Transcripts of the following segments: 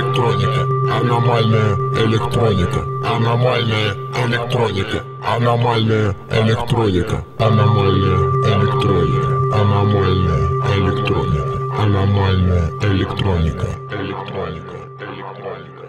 электроника, аномальная электроника, аномальная электроника, аномальная электроника, аномальная электроника, аномальная электроника, аномальная электроника, электроника, электроника.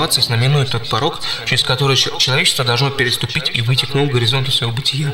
Ситуация знаменует тот порог, через который человечество должно переступить и выйти к новому. Горизонту своего бытия.